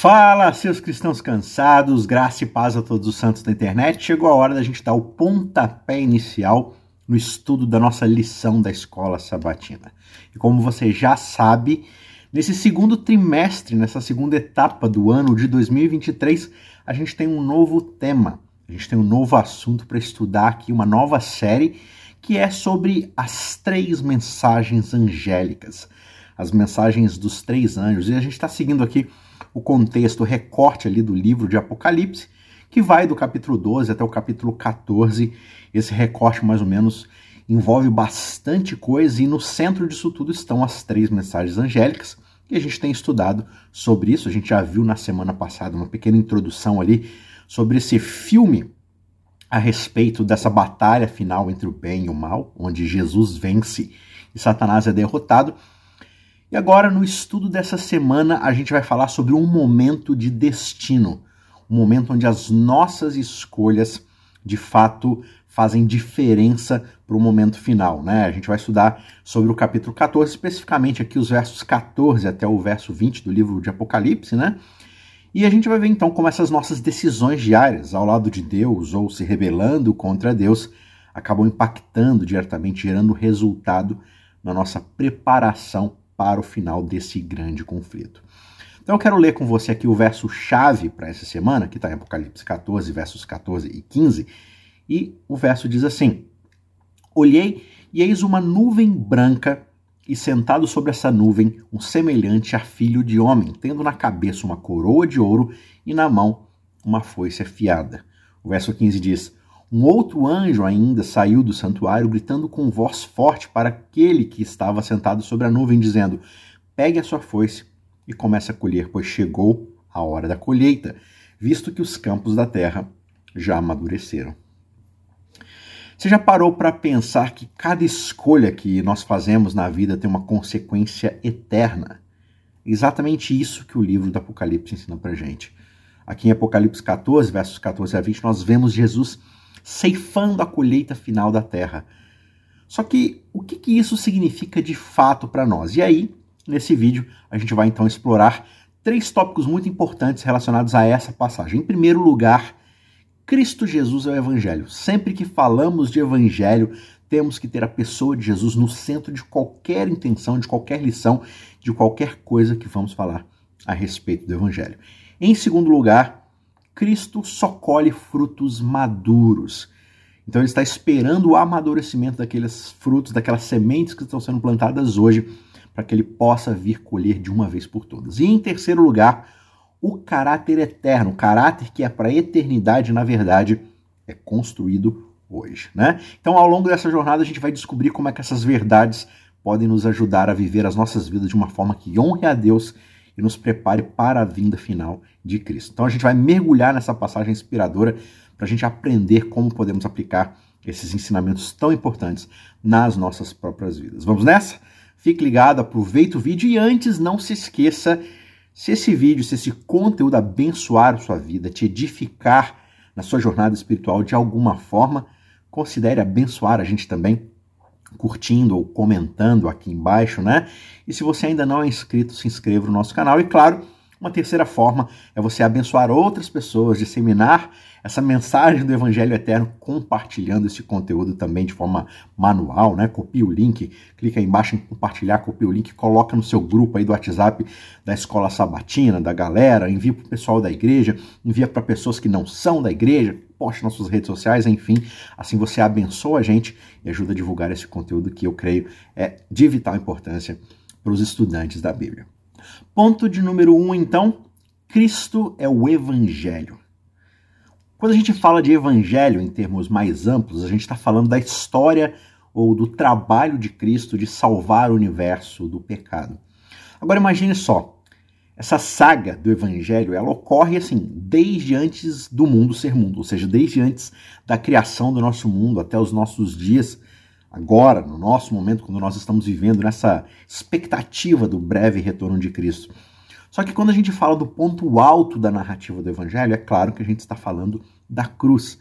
Fala, seus cristãos cansados, graça e paz a todos os santos da internet. Chegou a hora da gente dar o pontapé inicial no estudo da nossa lição da escola sabatina. E como você já sabe, nesse segundo trimestre, nessa segunda etapa do ano de 2023, a gente tem um novo tema, a gente tem um novo assunto para estudar aqui, uma nova série que é sobre as três mensagens angélicas, as mensagens dos três anjos. E a gente está seguindo aqui o contexto, o recorte ali do livro de Apocalipse, que vai do capítulo 12 até o capítulo 14. Esse recorte, mais ou menos, envolve bastante coisa, e no centro disso tudo estão as três mensagens angélicas. E a gente tem estudado sobre isso. A gente já viu na semana passada uma pequena introdução ali sobre esse filme a respeito dessa batalha final entre o bem e o mal, onde Jesus vence e Satanás é derrotado. E agora, no estudo dessa semana, a gente vai falar sobre um momento de destino, um momento onde as nossas escolhas de fato fazem diferença para o momento final. Né? A gente vai estudar sobre o capítulo 14, especificamente aqui os versos 14 até o verso 20 do livro de Apocalipse, né? E a gente vai ver então como essas nossas decisões diárias ao lado de Deus ou se rebelando contra Deus acabam impactando diretamente, gerando resultado na nossa preparação para o final desse grande conflito. Então eu quero ler com você aqui o verso chave para essa semana, que está em Apocalipse 14, versos 14 e 15, e o verso diz assim: Olhei e eis uma nuvem branca, e sentado sobre essa nuvem, um semelhante a filho de homem, tendo na cabeça uma coroa de ouro e na mão uma foice afiada. O verso 15 diz: Um outro anjo ainda saiu do santuário, gritando com voz forte para aquele que estava sentado sobre a nuvem, dizendo: Pegue a sua foice e comece a colher, pois chegou a hora da colheita, visto que os campos da terra já amadureceram. Você já parou para pensar que cada escolha que nós fazemos na vida tem uma consequência eterna? Exatamente isso que o livro do Apocalipse ensina para gente. Aqui em Apocalipse 14, versos 14 a 20, nós vemos Jesus ceifando a colheita final da terra. Só que o que, que isso significa de fato para nós? E aí, nesse vídeo, a gente vai então explorar três tópicos muito importantes relacionados a essa passagem. Em primeiro lugar, Cristo Jesus é o Evangelho. Sempre que falamos de Evangelho, temos que ter a pessoa de Jesus no centro de qualquer intenção, de qualquer lição, de qualquer coisa que vamos falar a respeito do Evangelho. Em segundo lugar, Cristo só colhe frutos maduros. Então ele está esperando o amadurecimento daqueles frutos, daquelas sementes que estão sendo plantadas hoje, para que ele possa vir colher de uma vez por todas. E em terceiro lugar, o caráter eterno, o caráter que é para a eternidade, na verdade, é construído hoje, né? Então, ao longo dessa jornada, a gente vai descobrir como é que essas verdades podem nos ajudar a viver as nossas vidas de uma forma que honre a Deus e nos prepare para a vinda final de Cristo. Então, a gente vai mergulhar nessa passagem inspiradora para a gente aprender como podemos aplicar esses ensinamentos tão importantes nas nossas próprias vidas. Vamos nessa? Fique ligado, aproveite o vídeo e antes não se esqueça se esse vídeo, se esse conteúdo abençoar a sua vida, te edificar na sua jornada espiritual de alguma forma, considere abençoar a gente também, curtindo ou comentando aqui embaixo, né? E se você ainda não é inscrito, se inscreva no nosso canal. E claro, uma terceira forma é você abençoar outras pessoas, disseminar essa mensagem do Evangelho Eterno, compartilhando esse conteúdo também de forma manual, né? Copia o link, clica aí embaixo em compartilhar, copia o link, coloca no seu grupo aí do WhatsApp da Escola Sabatina, da galera, envia para o pessoal da igreja, envia para pessoas que não são da igreja, poste nas suas redes sociais, enfim, assim você abençoa a gente e ajuda a divulgar esse conteúdo que eu creio é de vital importância para os estudantes da Bíblia. Ponto de número um, então, Cristo é o Evangelho. Quando a gente fala de Evangelho em termos mais amplos, a gente está falando da história ou do trabalho de Cristo de salvar o universo do pecado. Agora imagine só, essa saga do Evangelho, ela ocorre assim, desde antes do mundo ser mundo, ou seja, desde antes da criação do nosso mundo até os nossos dias, agora, no nosso momento, quando nós estamos vivendo nessa expectativa do breve retorno de Cristo. Só que quando a gente fala do ponto alto da narrativa do Evangelho, é claro que a gente está falando da cruz.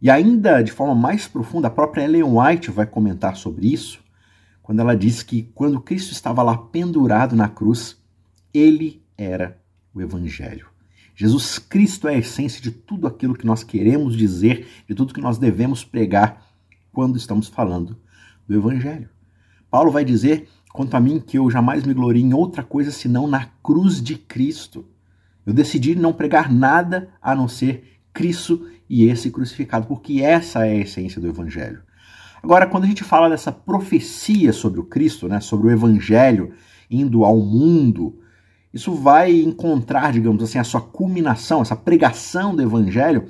E ainda de forma mais profunda, a própria Ellen White vai comentar sobre isso, quando ela diz que quando Cristo estava lá pendurado na cruz, ele era o Evangelho. Jesus Cristo é a essência de tudo aquilo que nós queremos dizer, de tudo que nós devemos pregar quando estamos falando do Evangelho. Paulo vai dizer, quanto a mim, que eu jamais me glorie em outra coisa senão na cruz de Cristo. Eu decidi não pregar nada a não ser Cristo e esse crucificado, porque essa é a essência do Evangelho. Agora, quando a gente fala dessa profecia sobre o Cristo, né, sobre o Evangelho indo ao mundo, isso vai encontrar, digamos assim, a sua culminação, essa pregação do Evangelho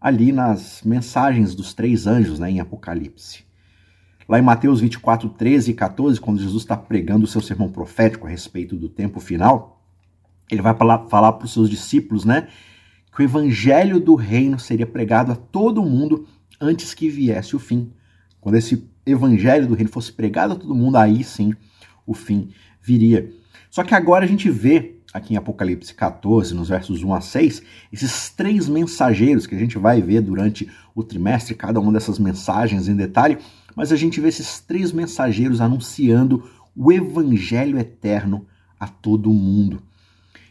ali nas mensagens dos três anjos né, em Apocalipse. Lá em Mateus 24, 13 e 14, quando Jesus está pregando o seu sermão profético a respeito do tempo final, ele vai falar para os seus discípulos, né? Que o evangelho do reino seria pregado a todo mundo antes que viesse o fim. Quando esse evangelho do reino fosse pregado a todo mundo, aí sim o fim viria. Só que agora a gente vê aqui em Apocalipse 14, nos versos 1 a 6, esses três mensageiros que a gente vai ver durante o trimestre, cada uma dessas mensagens em detalhe, mas a gente vê esses três mensageiros anunciando o evangelho eterno a todo mundo.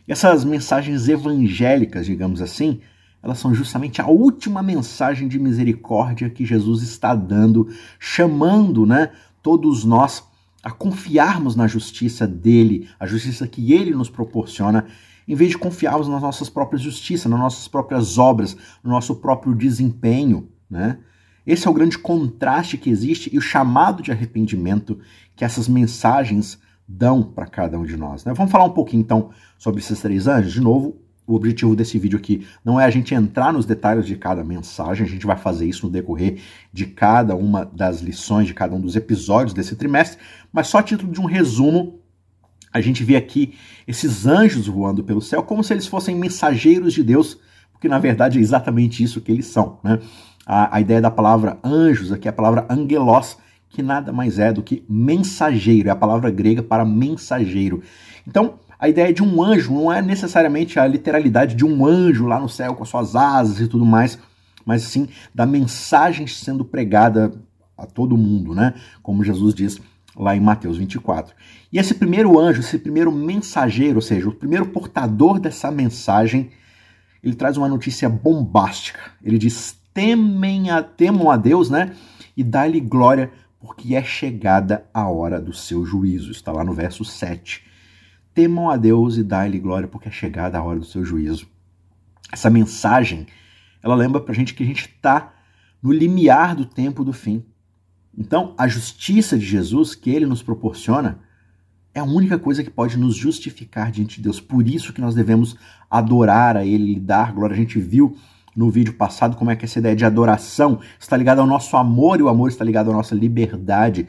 E essas mensagens evangélicas, digamos assim, elas são justamente a última mensagem de misericórdia que Jesus está dando, chamando, né, todos nós a confiarmos na justiça dele, a justiça que ele nos proporciona, em vez de confiarmos nas nossas próprias justiças, nas nossas próprias obras, no nosso próprio desempenho, né? Esse é o grande contraste que existe e o chamado de arrependimento que essas mensagens dão para cada um de nós. Né? Vamos falar um pouquinho então sobre esses três anjos. De novo, o objetivo desse vídeo aqui não é a gente entrar nos detalhes de cada mensagem, a gente vai fazer isso no decorrer de cada uma das lições, de cada um dos episódios desse trimestre, mas só a título de um resumo, a gente vê aqui esses anjos voando pelo céu como se eles fossem mensageiros de Deus, porque na verdade é exatamente isso que eles são. Né? A, a ideia da palavra anjos aqui é a palavra angelos, que nada mais é do que mensageiro, é a palavra grega para mensageiro. Então, a ideia de um anjo não é necessariamente a literalidade de um anjo lá no céu com as suas asas e tudo mais, mas sim da mensagem sendo pregada a todo mundo, né? Como Jesus diz lá em Mateus 24. E esse primeiro anjo, esse primeiro mensageiro, ou seja, o primeiro portador dessa mensagem, ele traz uma notícia bombástica. Ele diz: temem a, temam a Deus, né? E dá-lhe glória, porque é chegada a hora do seu juízo. Está lá no verso 7 temam a Deus e dai-lhe glória, porque é chegada a hora do seu juízo. Essa mensagem, ela lembra pra gente que a gente está no limiar do tempo do fim. Então, a justiça de Jesus que ele nos proporciona é a única coisa que pode nos justificar diante de Deus. Por isso que nós devemos adorar a ele, lhe dar glória. A gente viu no vídeo passado como é que essa ideia de adoração está ligada ao nosso amor e o amor está ligado à nossa liberdade.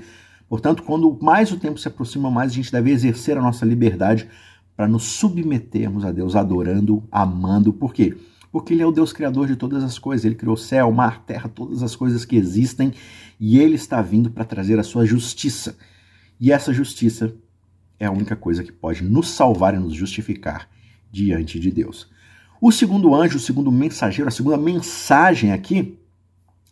Portanto, quando mais o tempo se aproxima, mais a gente deve exercer a nossa liberdade para nos submetermos a Deus, adorando, amando. Por quê? Porque Ele é o Deus criador de todas as coisas. Ele criou céu, mar, terra, todas as coisas que existem e Ele está vindo para trazer a sua justiça. E essa justiça é a única coisa que pode nos salvar e nos justificar diante de Deus. O segundo anjo, o segundo mensageiro, a segunda mensagem aqui,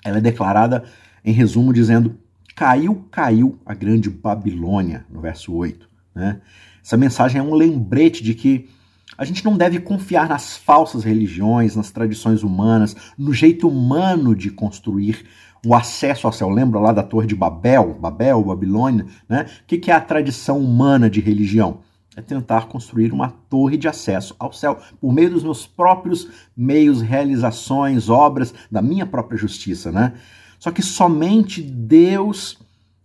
ela é declarada em resumo dizendo: Caiu, caiu a grande Babilônia, no verso 8. Né? Essa mensagem é um lembrete de que a gente não deve confiar nas falsas religiões, nas tradições humanas, no jeito humano de construir o acesso ao céu. Lembra lá da Torre de Babel, Babel, Babilônia? Né? O que é a tradição humana de religião? É tentar construir uma torre de acesso ao céu por meio dos meus próprios meios, realizações, obras, da minha própria justiça. Né? Só que somente Deus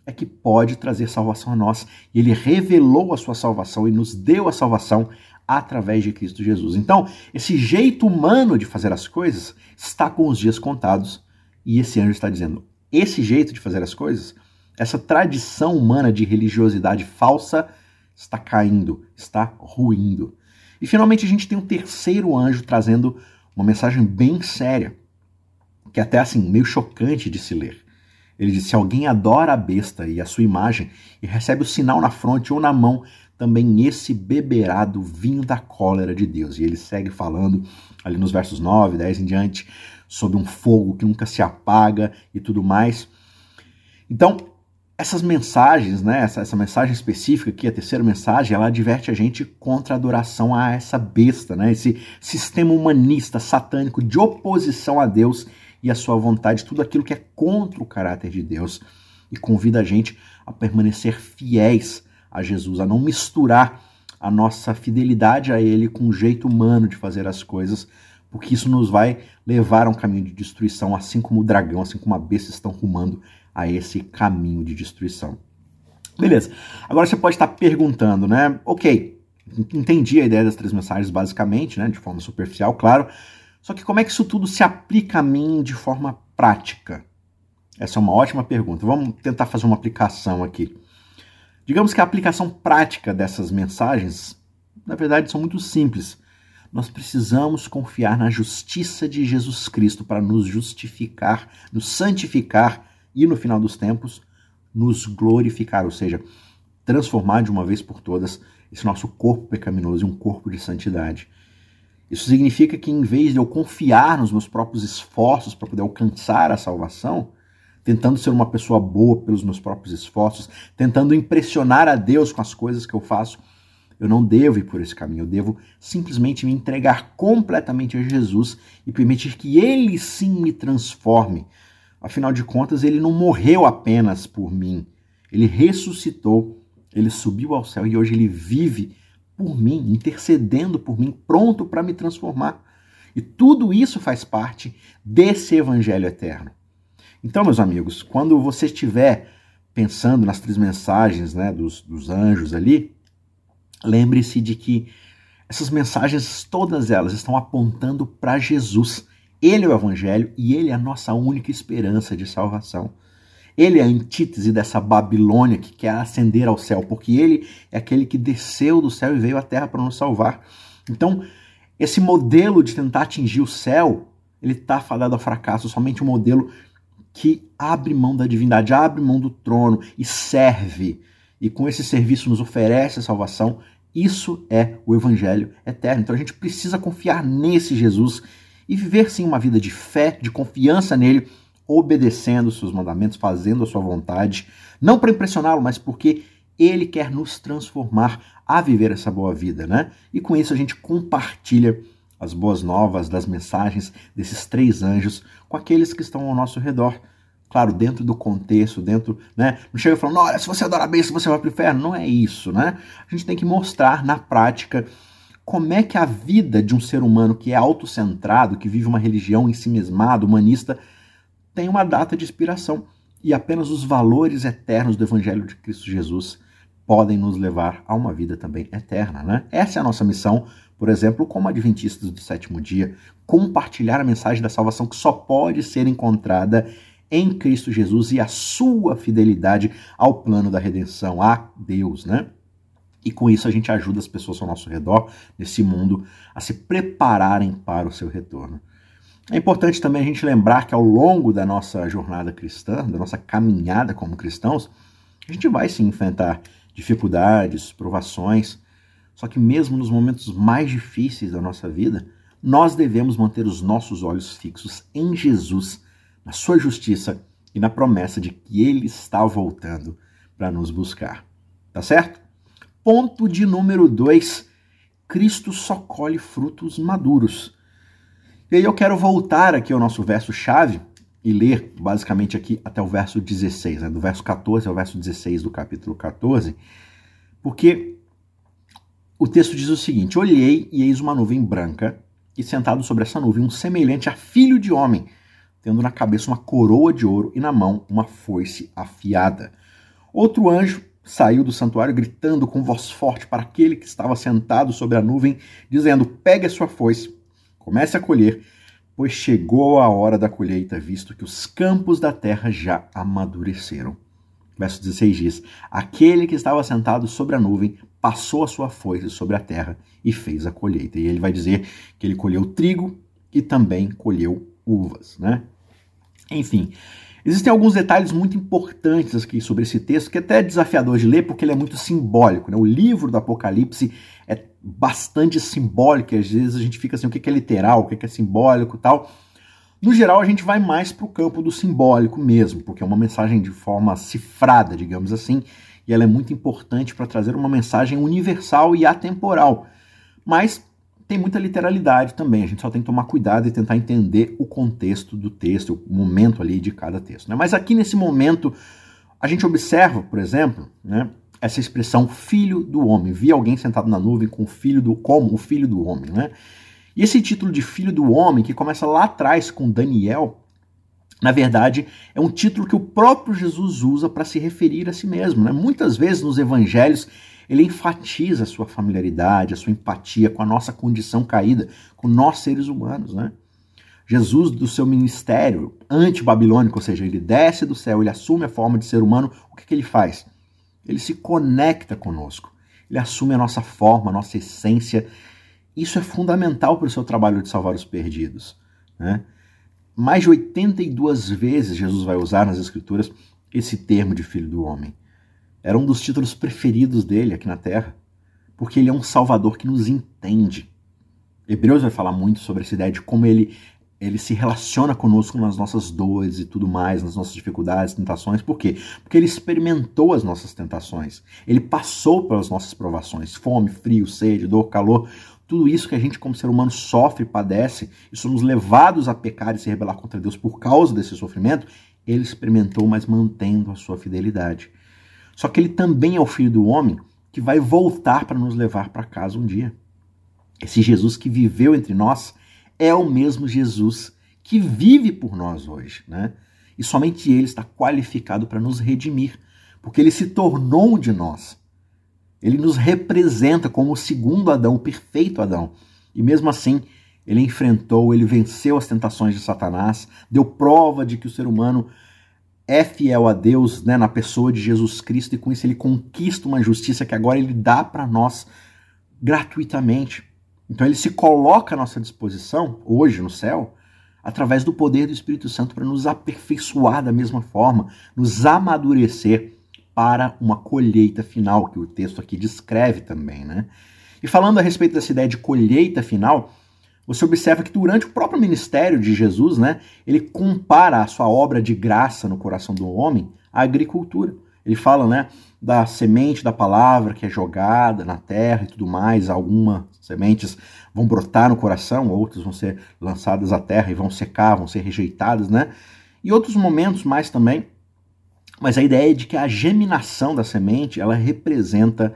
é que pode trazer salvação a nós. E ele revelou a sua salvação e nos deu a salvação através de Cristo Jesus. Então, esse jeito humano de fazer as coisas está com os dias contados. E esse anjo está dizendo: esse jeito de fazer as coisas, essa tradição humana de religiosidade falsa está caindo, está ruindo. E finalmente a gente tem um terceiro anjo trazendo uma mensagem bem séria que é até assim, meio chocante de se ler. Ele diz: se alguém adora a besta e a sua imagem e recebe o sinal na fronte ou na mão, também esse beberá do vinho da cólera de Deus. E ele segue falando ali nos versos 9, 10 em diante, sobre um fogo que nunca se apaga e tudo mais. Então, essas mensagens, né, essa, essa mensagem específica aqui, a terceira mensagem, ela adverte a gente contra a adoração a essa besta, né, esse sistema humanista, satânico, de oposição a Deus e a sua vontade, tudo aquilo que é contra o caráter de Deus, e convida a gente a permanecer fiéis a Jesus, a não misturar a nossa fidelidade a Ele com o jeito humano de fazer as coisas, porque isso nos vai levar a um caminho de destruição, assim como o dragão, assim como a besta estão rumando a esse caminho de destruição. Beleza. Agora você pode estar perguntando, né? Ok, entendi a ideia das três mensagens basicamente, né? De forma superficial, claro. Só que como é que isso tudo se aplica a mim de forma prática? Essa é uma ótima pergunta. Vamos tentar fazer uma aplicação aqui. Digamos que a aplicação prática dessas mensagens, na verdade, são muito simples. Nós precisamos confiar na justiça de Jesus Cristo para nos justificar, nos santificar e, no final dos tempos, nos glorificar, ou seja, transformar de uma vez por todas esse nosso corpo pecaminoso em um corpo de santidade. Isso significa que, em vez de eu confiar nos meus próprios esforços para poder alcançar a salvação, tentando ser uma pessoa boa pelos meus próprios esforços, tentando impressionar a Deus com as coisas que eu faço, eu não devo ir por esse caminho, eu devo simplesmente me entregar completamente a Jesus e permitir que Ele sim me transforme, Afinal de contas, ele não morreu apenas por mim. Ele ressuscitou, ele subiu ao céu e hoje ele vive por mim, intercedendo por mim, pronto para me transformar. E tudo isso faz parte desse evangelho eterno. Então, meus amigos, quando você estiver pensando nas três mensagens né, dos, dos anjos ali, lembre-se de que essas mensagens, todas elas, estão apontando para Jesus. Ele é o Evangelho e ele é a nossa única esperança de salvação. Ele é a antítese dessa Babilônia que quer ascender ao céu, porque ele é aquele que desceu do céu e veio à terra para nos salvar. Então, esse modelo de tentar atingir o céu, ele está fadado ao fracasso. Somente um modelo que abre mão da divindade, abre mão do trono e serve. E com esse serviço nos oferece a salvação. Isso é o evangelho eterno. Então a gente precisa confiar nesse Jesus e viver sim uma vida de fé, de confiança nele, obedecendo os seus mandamentos, fazendo a sua vontade, não para impressioná-lo, mas porque ele quer nos transformar a viver essa boa vida, né? E com isso a gente compartilha as boas novas das mensagens desses três anjos com aqueles que estão ao nosso redor. Claro, dentro do contexto, dentro, né? Não chega falando, olha, se você adorar a besta, você vai para o inferno. Não é isso, né? A gente tem que mostrar na prática como é que a vida de um ser humano que é autocentrado, que vive uma religião em si mesmada, humanista, tem uma data de expiração. E apenas os valores eternos do Evangelho de Cristo Jesus podem nos levar a uma vida também eterna. Né? Essa é a nossa missão, por exemplo, como adventistas do sétimo dia, compartilhar a mensagem da salvação que só pode ser encontrada em Cristo Jesus e a sua fidelidade ao plano da redenção, a Deus, né? E com isso a gente ajuda as pessoas ao nosso redor, nesse mundo, a se prepararem para o seu retorno. É importante também a gente lembrar que ao longo da nossa jornada cristã, da nossa caminhada como cristãos, a gente vai se enfrentar dificuldades, provações. Só que mesmo nos momentos mais difíceis da nossa vida, nós devemos manter os nossos olhos fixos em Jesus, na sua justiça e na promessa de que ele está voltando para nos buscar. Tá certo? Ponto de número 2: Cristo só colhe frutos maduros. E aí eu quero voltar aqui ao nosso verso-chave e ler basicamente aqui até o verso 16, né? do verso 14 ao verso 16 do capítulo 14, porque o texto diz o seguinte: Olhei e eis uma nuvem branca, e sentado sobre essa nuvem um semelhante a filho de homem, tendo na cabeça uma coroa de ouro e na mão uma foice afiada. Outro anjo saiu do santuário gritando com voz forte para aquele que estava sentado sobre a nuvem, dizendo: Pegue a sua foice, comece a colher, pois chegou a hora da colheita, visto que os campos da terra já amadureceram. Verso 16 diz: Aquele que estava sentado sobre a nuvem passou a sua foice sobre a terra e fez a colheita. E ele vai dizer que ele colheu trigo e também colheu uvas, né? Enfim, Existem alguns detalhes muito importantes aqui sobre esse texto, que é até desafiador de ler, porque ele é muito simbólico. Né? O livro do Apocalipse é bastante simbólico, às vezes a gente fica assim, o que é literal, o que é simbólico tal. No geral, a gente vai mais para o campo do simbólico mesmo, porque é uma mensagem de forma cifrada, digamos assim, e ela é muito importante para trazer uma mensagem universal e atemporal. Mas tem muita literalidade também, a gente só tem que tomar cuidado e tentar entender o contexto do texto, o momento ali de cada texto. Né? Mas aqui nesse momento, a gente observa, por exemplo, né, essa expressão filho do homem. Vi alguém sentado na nuvem com o filho do como o filho do homem, né? E esse título de filho do homem, que começa lá atrás com Daniel, na verdade, é um título que o próprio Jesus usa para se referir a si mesmo. Né? Muitas vezes nos evangelhos ele enfatiza a sua familiaridade, a sua empatia com a nossa condição caída, com nós seres humanos. Né? Jesus, do seu ministério anti-babilônico, ou seja, ele desce do céu, ele assume a forma de ser humano, o que, que ele faz? Ele se conecta conosco, ele assume a nossa forma, a nossa essência. Isso é fundamental para o seu trabalho de salvar os perdidos. Né? Mais de 82 vezes Jesus vai usar nas Escrituras esse termo de filho do homem. Era um dos títulos preferidos dele aqui na Terra, porque ele é um salvador que nos entende. Hebreus vai falar muito sobre essa ideia de como ele, ele se relaciona conosco nas nossas dores e tudo mais, nas nossas dificuldades, tentações. Por quê? Porque ele experimentou as nossas tentações. Ele passou pelas nossas provações, fome, frio, sede, dor, calor. Tudo isso que a gente, como ser humano, sofre, padece e somos levados a pecar e se rebelar contra Deus por causa desse sofrimento, ele experimentou, mas mantendo a sua fidelidade. Só que ele também é o filho do homem que vai voltar para nos levar para casa um dia. Esse Jesus que viveu entre nós é o mesmo Jesus que vive por nós hoje, né? E somente ele está qualificado para nos redimir, porque ele se tornou um de nós. Ele nos representa como o segundo Adão, o perfeito Adão. E mesmo assim, ele enfrentou, ele venceu as tentações de Satanás, deu prova de que o ser humano é fiel a Deus né, na pessoa de Jesus Cristo e com isso ele conquista uma justiça que agora ele dá para nós gratuitamente. Então ele se coloca à nossa disposição, hoje no céu, através do poder do Espírito Santo para nos aperfeiçoar da mesma forma, nos amadurecer para uma colheita final, que o texto aqui descreve também. Né? E falando a respeito dessa ideia de colheita final, você observa que durante o próprio ministério de Jesus, né, ele compara a sua obra de graça no coração do homem à agricultura. Ele fala, né, da semente da palavra que é jogada na terra e tudo mais. Algumas sementes vão brotar no coração, outras vão ser lançadas à terra e vão secar, vão ser rejeitadas, né? E outros momentos mais também. Mas a ideia é de que a geminação da semente, ela representa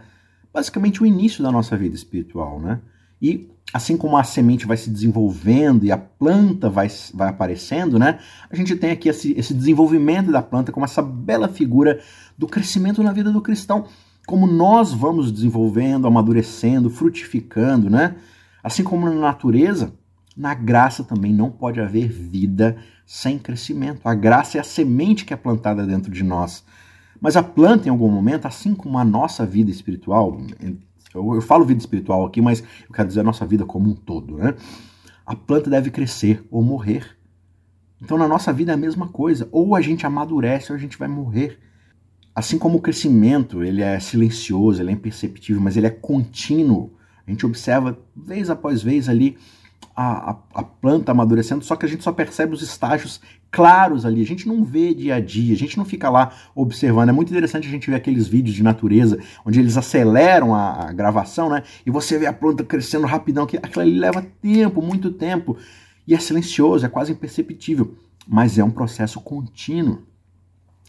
basicamente o início da nossa vida espiritual, né? E assim como a semente vai se desenvolvendo e a planta vai, vai aparecendo, né? A gente tem aqui esse, esse desenvolvimento da planta como essa bela figura do crescimento na vida do cristão. Como nós vamos desenvolvendo, amadurecendo, frutificando, né? Assim como na natureza, na graça também não pode haver vida sem crescimento. A graça é a semente que é plantada dentro de nós. Mas a planta, em algum momento, assim como a nossa vida espiritual, eu, falo vida espiritual aqui, mas eu quero dizer a nossa vida como um todo, né? A planta deve crescer ou morrer. Então na nossa vida é a mesma coisa. Ou a gente amadurece ou a gente vai morrer. Assim como o crescimento, ele é silencioso, ele é imperceptível, mas ele é contínuo. A gente observa vez após vez ali a, a, a, planta amadurecendo, só que a gente só percebe os estágios claros ali. A gente não vê dia a dia, a gente não fica lá observando. É muito interessante a gente ver aqueles vídeos de natureza, onde eles aceleram a, a gravação, né? E você vê a planta crescendo rapidão, que aquilo ali leva tempo, muito tempo. E é silencioso, é quase imperceptível. Mas é um processo contínuo.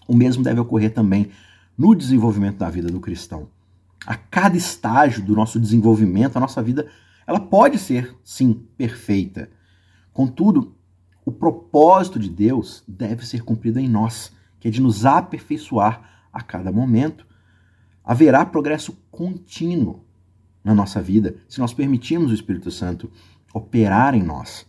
O mesmo deve ocorrer também no desenvolvimento da vida do cristão. A cada estágio do nosso desenvolvimento, a nossa vida ela pode ser, sim, perfeita. Contudo, o propósito de Deus deve ser cumprido em nós, que é de nos aperfeiçoar a cada momento. Haverá progresso contínuo na nossa vida se nós permitirmos o Espírito Santo operar em nós.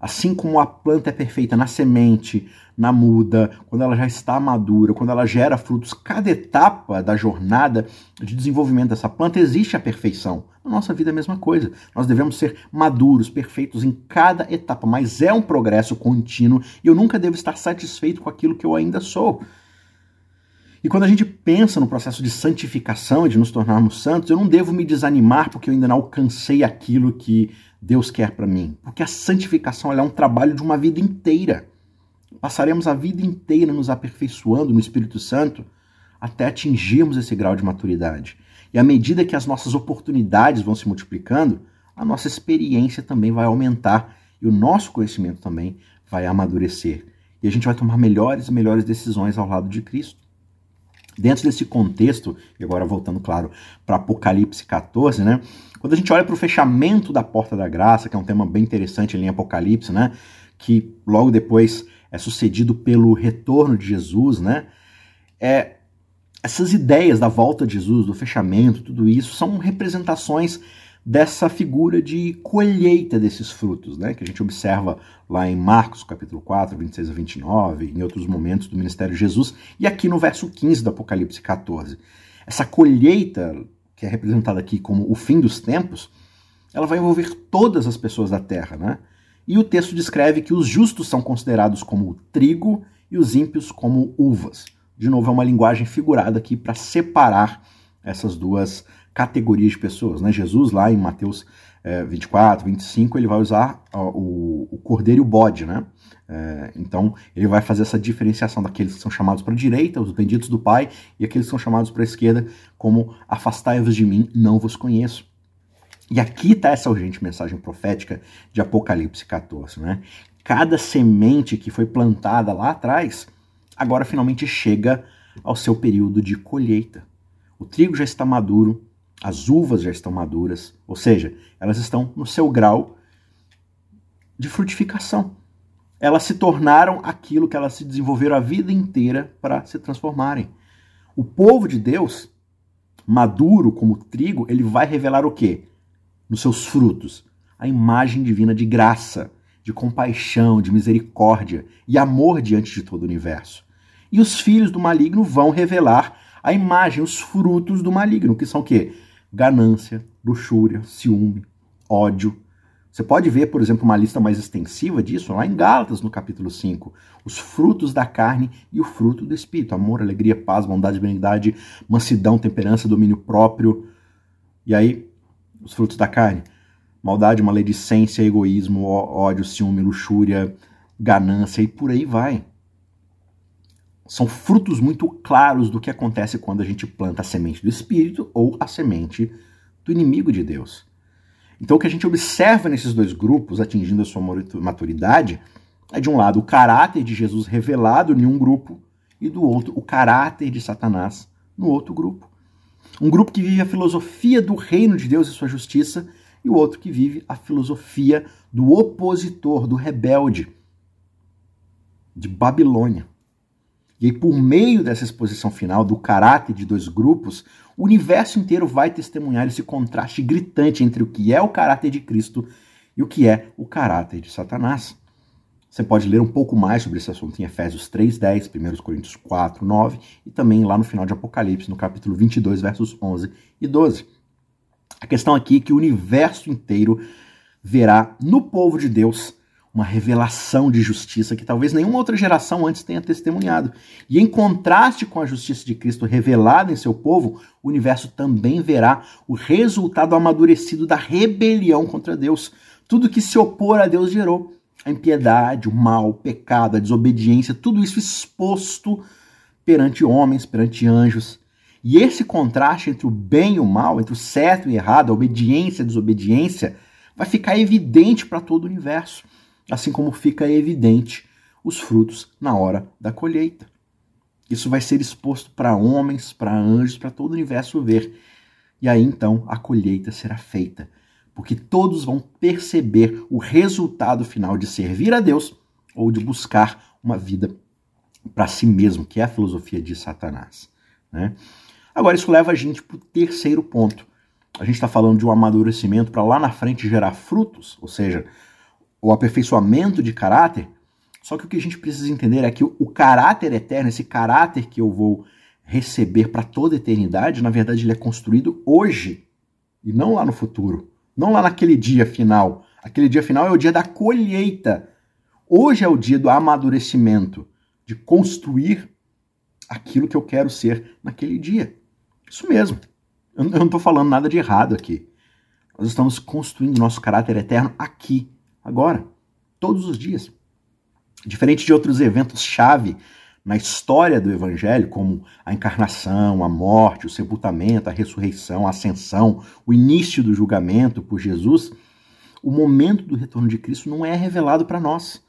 Assim como a planta é perfeita na semente, na muda, quando ela já está madura, quando ela gera frutos, cada etapa da jornada de desenvolvimento dessa planta existe a perfeição. Na nossa vida é a mesma coisa. Nós devemos ser maduros, perfeitos em cada etapa, mas é um progresso contínuo e eu nunca devo estar satisfeito com aquilo que eu ainda sou. E quando a gente pensa no processo de santificação e de nos tornarmos santos, eu não devo me desanimar porque eu ainda não alcancei aquilo que Deus quer para mim? Porque a santificação é um trabalho de uma vida inteira. Passaremos a vida inteira nos aperfeiçoando no Espírito Santo até atingirmos esse grau de maturidade. E à medida que as nossas oportunidades vão se multiplicando, a nossa experiência também vai aumentar e o nosso conhecimento também vai amadurecer. E a gente vai tomar melhores e melhores decisões ao lado de Cristo. Dentro desse contexto, e agora voltando, claro, para Apocalipse 14, né? Quando a gente olha para o fechamento da porta da graça, que é um tema bem interessante ali em Apocalipse, né? Que logo depois é sucedido pelo retorno de Jesus, né? É, essas ideias da volta de Jesus, do fechamento, tudo isso, são representações dessa figura de colheita desses frutos, né, que a gente observa lá em Marcos capítulo 4, 26 a 29, em outros momentos do ministério de Jesus, e aqui no verso 15 do Apocalipse 14. Essa colheita, que é representada aqui como o fim dos tempos, ela vai envolver todas as pessoas da terra, né? E o texto descreve que os justos são considerados como trigo e os ímpios como uvas. De novo, é uma linguagem figurada aqui para separar essas duas categorias de pessoas. Né? Jesus, lá em Mateus é, 24, 25, ele vai usar ó, o, o, cordeiro e o bode. Né? É, então, ele vai fazer essa diferenciação daqueles que são chamados para a direita, os benditos do Pai, e aqueles que são chamados para a esquerda, como afastai-vos de mim, não vos conheço. E aqui está essa urgente mensagem profética de Apocalipse 14. Né? Cada semente que foi plantada lá atrás, agora finalmente chega ao seu período de colheita. O trigo já está maduro, as uvas já estão maduras, ou seja, elas estão no seu grau de frutificação. Elas se tornaram aquilo que elas se desenvolveram a vida inteira para se transformarem. O povo de Deus, maduro como trigo, ele vai revelar o quê? nos seus frutos a imagem divina de graça, de compaixão, de misericórdia e amor diante de todo o universo. E os filhos do maligno vão revelar a imagem, os frutos do maligno, que são o quê? Ganância, luxúria, ciúme, ódio. Você pode ver, por exemplo, uma lista mais extensiva disso lá em Gálatas, no capítulo 5. Os frutos da carne e o fruto do espírito: amor, alegria, paz, bondade, benignidade, mansidão, temperança, domínio próprio. E aí, os frutos da carne. Maldade, maledicência, egoísmo, ódio, ciúme, luxúria, ganância e por aí vai. São frutos muito claros do que acontece quando a gente planta a semente do espírito ou a semente do inimigo de Deus. Então, o que a gente observa nesses dois grupos atingindo a sua maturidade é, de um lado, o caráter de Jesus revelado em um grupo, e do outro, o caráter de Satanás no outro grupo. Um grupo que vive a filosofia do reino de Deus e sua justiça, e o outro que vive a filosofia do opositor, do rebelde, de Babilônia. E aí, por meio dessa exposição final do caráter de dois grupos, o universo inteiro vai testemunhar esse contraste gritante entre o que é o caráter de Cristo e o que é o caráter de Satanás. Você pode ler um pouco mais sobre esse assunto em Efésios 3:10, 1 Coríntios 4, 9 e também lá no final de Apocalipse, no capítulo 22, versos 11 e 12. A questão aqui é que o universo inteiro verá no povo de Deus uma revelação de justiça que talvez nenhuma outra geração antes tenha testemunhado. E em contraste com a justiça de Cristo revelada em seu povo, o universo também verá o resultado amadurecido da rebelião contra Deus. Tudo que se opor a Deus gerou a impiedade, o mal, o pecado, a desobediência, tudo isso exposto perante homens, perante anjos. E esse contraste entre o bem e o mal, entre o certo e o errado, a obediência e a desobediência, vai ficar evidente para todo o universo, assim como fica evidente os frutos na hora da colheita. Isso vai ser exposto para homens, para anjos, para todo o universo ver. E aí então a colheita será feita porque todos vão perceber o resultado final de servir a Deus ou de buscar uma vida para si mesmo, que é a filosofia de Satanás. Né? Agora, isso leva a gente para o terceiro ponto. A gente está falando de um amadurecimento para lá na frente gerar frutos, ou seja, o aperfeiçoamento de caráter. Só que o que a gente precisa entender é que o caráter eterno, esse caráter que eu vou receber para toda a eternidade, na verdade, ele é construído hoje e não lá no futuro. Não lá naquele dia final. Aquele dia final é o dia da colheita. Hoje é o dia do amadurecimento, de construir aquilo que eu quero ser naquele dia. Isso mesmo. Eu não estou falando nada de errado aqui. Nós estamos construindo nosso caráter eterno aqui, agora, todos os dias. Diferente de outros eventos-chave na história do Evangelho, como a encarnação, a morte, o sepultamento, a ressurreição, a ascensão, o início do julgamento por Jesus, o momento do retorno de Cristo não é revelado para nós.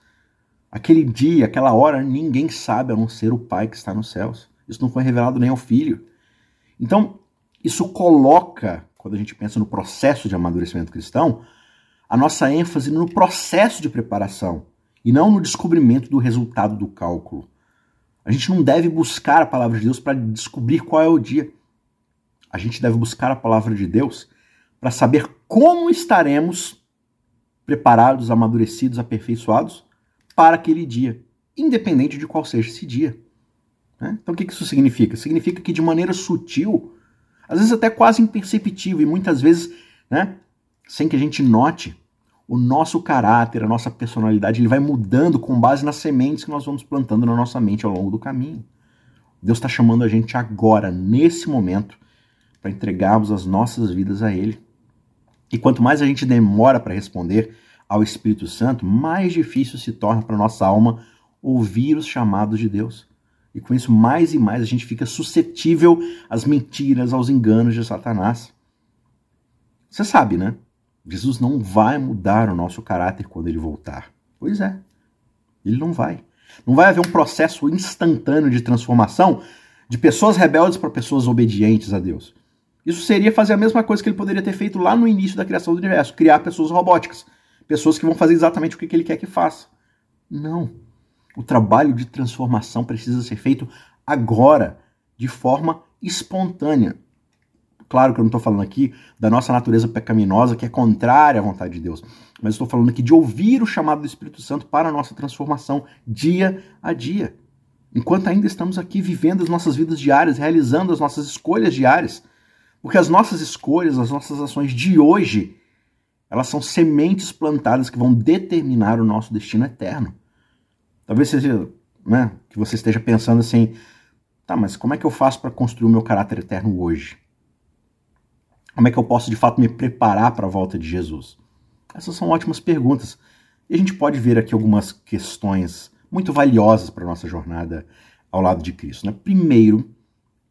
Aquele dia, aquela hora, ninguém sabe a não ser o Pai que está nos céus. Isso não foi revelado nem ao Filho. Então, isso coloca, quando a gente pensa no processo de amadurecimento cristão, a nossa ênfase no processo de preparação e não no descobrimento do resultado do cálculo. A gente não deve buscar a palavra de Deus para descobrir qual é o dia. A gente deve buscar a palavra de Deus para saber como estaremos preparados, amadurecidos, aperfeiçoados para aquele dia, independente de qual seja esse dia. Né? Então, o que isso significa? Significa que de maneira sutil, às vezes até quase imperceptível, e muitas vezes né, sem que a gente note, o nosso caráter, a nossa personalidade, ele vai mudando com base nas sementes que nós vamos plantando na nossa mente ao longo do caminho. Deus está chamando a gente agora, nesse momento, para entregarmos as nossas vidas a Ele. E quanto mais a gente demora para responder ao Espírito Santo, mais difícil se torna para nossa alma ouvir os chamados de Deus. E com isso, mais e mais a gente fica suscetível às mentiras, aos enganos de Satanás. Você sabe, né? Jesus não vai mudar o nosso caráter quando ele voltar. Pois é, ele não vai. Não vai haver um processo instantâneo de transformação de pessoas rebeldes para pessoas obedientes a Deus. Isso seria fazer a mesma coisa que ele poderia ter feito lá no início da criação do universo, criar pessoas robóticas, pessoas que vão fazer exatamente o que ele quer que faça. Não. O trabalho de transformação precisa ser feito agora, de forma espontânea. Claro que eu não estou falando aqui da nossa natureza pecaminosa, que é contrária à vontade de Deus, mas estou falando aqui de ouvir o chamado do Espírito Santo para a nossa transformação dia a dia. Enquanto ainda estamos aqui vivendo as nossas vidas diárias, realizando as nossas escolhas diárias. Porque as nossas escolhas, as nossas ações de hoje, elas são sementes plantadas que vão determinar o nosso destino eterno. Talvez seja, né, que você esteja pensando assim, tá, mas como é que eu faço para construir o meu caráter eterno hoje? Como é que eu posso de fato me preparar para a volta de Jesus? Essas são ótimas perguntas. E a gente pode ver aqui algumas questões muito valiosas para a nossa jornada ao lado de Cristo. Né? Primeiro,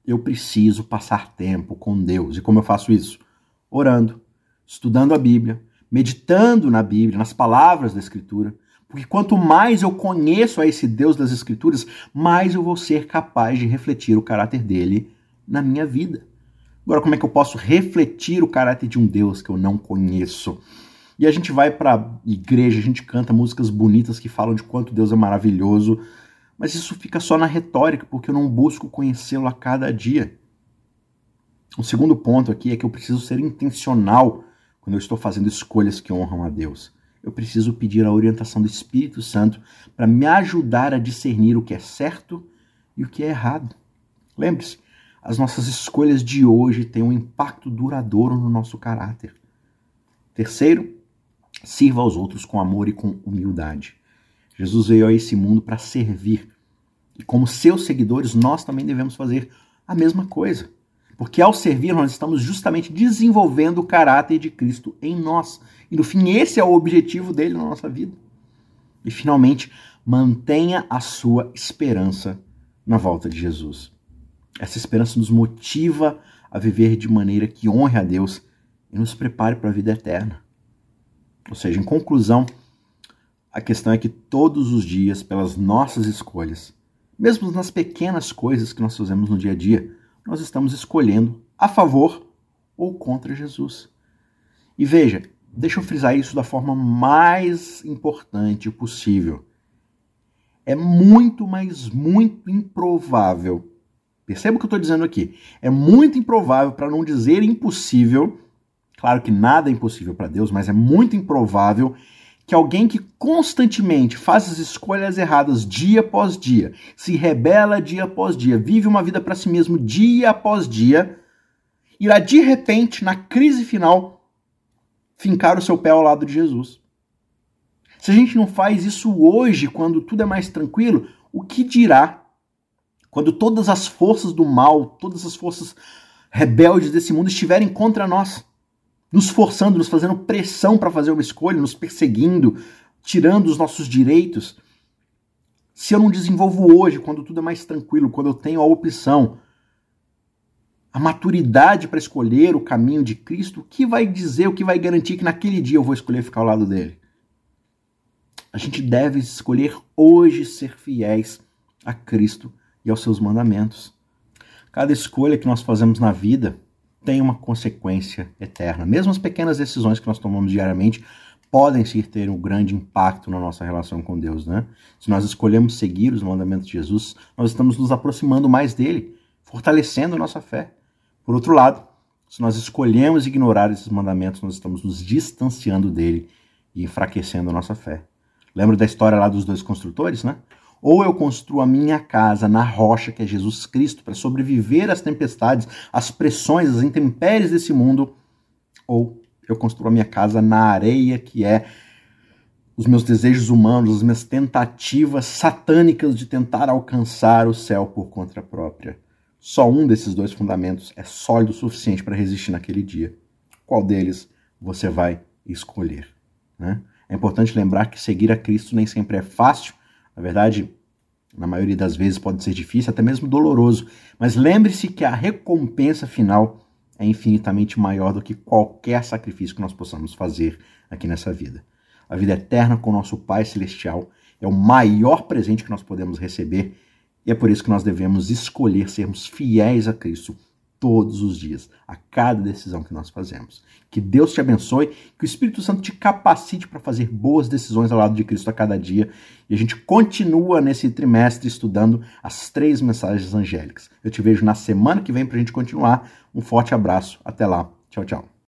eu preciso passar tempo com Deus. E como eu faço isso? Orando, estudando a Bíblia, meditando na Bíblia, nas palavras da Escritura. Porque quanto mais eu conheço a esse Deus das Escrituras, mais eu vou ser capaz de refletir o caráter dele na minha vida. Agora, como é que eu posso refletir o caráter de um Deus que eu não conheço? E a gente vai para igreja, a gente canta músicas bonitas que falam de quanto Deus é maravilhoso, mas isso fica só na retórica, porque eu não busco conhecê-lo a cada dia. O segundo ponto aqui é que eu preciso ser intencional quando eu estou fazendo escolhas que honram a Deus. Eu preciso pedir a orientação do Espírito Santo para me ajudar a discernir o que é certo e o que é errado. Lembre-se, as nossas escolhas de hoje têm um impacto duradouro no nosso caráter. Terceiro, sirva aos outros com amor e com humildade. Jesus veio a esse mundo para servir. E como seus seguidores, nós também devemos fazer a mesma coisa. Porque ao servir, nós estamos justamente desenvolvendo o caráter de Cristo em nós. E no fim, esse é o objetivo dele na nossa vida. E finalmente, mantenha a sua esperança na volta de Jesus. Essa esperança nos motiva a viver de maneira que honre a Deus e nos prepare para a vida eterna. Ou seja, em conclusão, a questão é que todos os dias, pelas nossas escolhas, mesmo nas pequenas coisas que nós fazemos no dia a dia, nós estamos escolhendo a favor ou contra Jesus. E veja, deixa eu frisar isso da forma mais importante possível. É muito, mas muito improvável Perceba o que eu estou dizendo aqui. É muito improvável, para não dizer impossível, claro que nada é impossível para Deus, mas é muito improvável que alguém que constantemente faz as escolhas erradas dia após dia, se rebela dia após dia, vive uma vida para si mesmo dia após dia, irá de repente, na crise final, fincar o seu pé ao lado de Jesus. Se a gente não faz isso hoje, quando tudo é mais tranquilo, o que dirá quando todas as forças do mal, todas as forças rebeldes desse mundo estiverem contra nós. nos forçando, nos fazendo pressão para fazer uma escolha, nos perseguindo, tirando os nossos direitos. Se eu não desenvolvo hoje, quando tudo é mais tranquilo, quando eu tenho a opção, a maturidade para escolher o caminho de Cristo, o que vai dizer, o que vai garantir que naquele dia eu vou escolher ficar ao lado dele? A gente deve escolher hoje ser fiéis a Cristo e aos seus mandamentos. Cada escolha que nós fazemos na vida tem uma consequência eterna. Mesmo as pequenas decisões que nós tomamos diariamente podem sim ter um grande impacto na nossa relação com Deus, né? Se nós escolhemos seguir os mandamentos de Jesus, nós estamos nos aproximando mais dele, fortalecendo nossa fé. Por outro lado, se nós escolhemos ignorar esses mandamentos, nós estamos nos distanciando dele e enfraquecendo a nossa fé. Lembra da história lá dos dois construtores, né? Ou eu construo a minha casa na rocha, que é Jesus Cristo, para sobreviver às tempestades, às pressões, às intempéries desse mundo, ou eu construo a minha casa na areia, que é os meus desejos humanos, as minhas tentativas satânicas de tentar alcançar o céu por conta própria. Só um desses dois fundamentos é sólido o suficiente para resistir naquele dia. Qual deles você vai escolher? Né? É importante lembrar que seguir a Cristo nem sempre é fácil, na verdade, na maioria das vezes pode ser difícil, até mesmo doloroso, mas lembre-se que a recompensa final é infinitamente maior do que qualquer sacrifício que nós possamos fazer aqui nessa vida. A vida eterna com o nosso Pai Celestial é o maior presente que nós podemos receber e é por isso que nós devemos escolher sermos fiéis a Cristo todos os dias, a cada decisão que nós fazemos. Que Deus te abençoe, que o Espírito Santo te capacite para fazer boas decisões ao lado de Cristo a cada dia. E a gente continua nesse trimestre estudando as três mensagens angélicas. Eu te vejo na semana que vem para a gente continuar. Um forte abraço. Até lá. Tchau, tchau.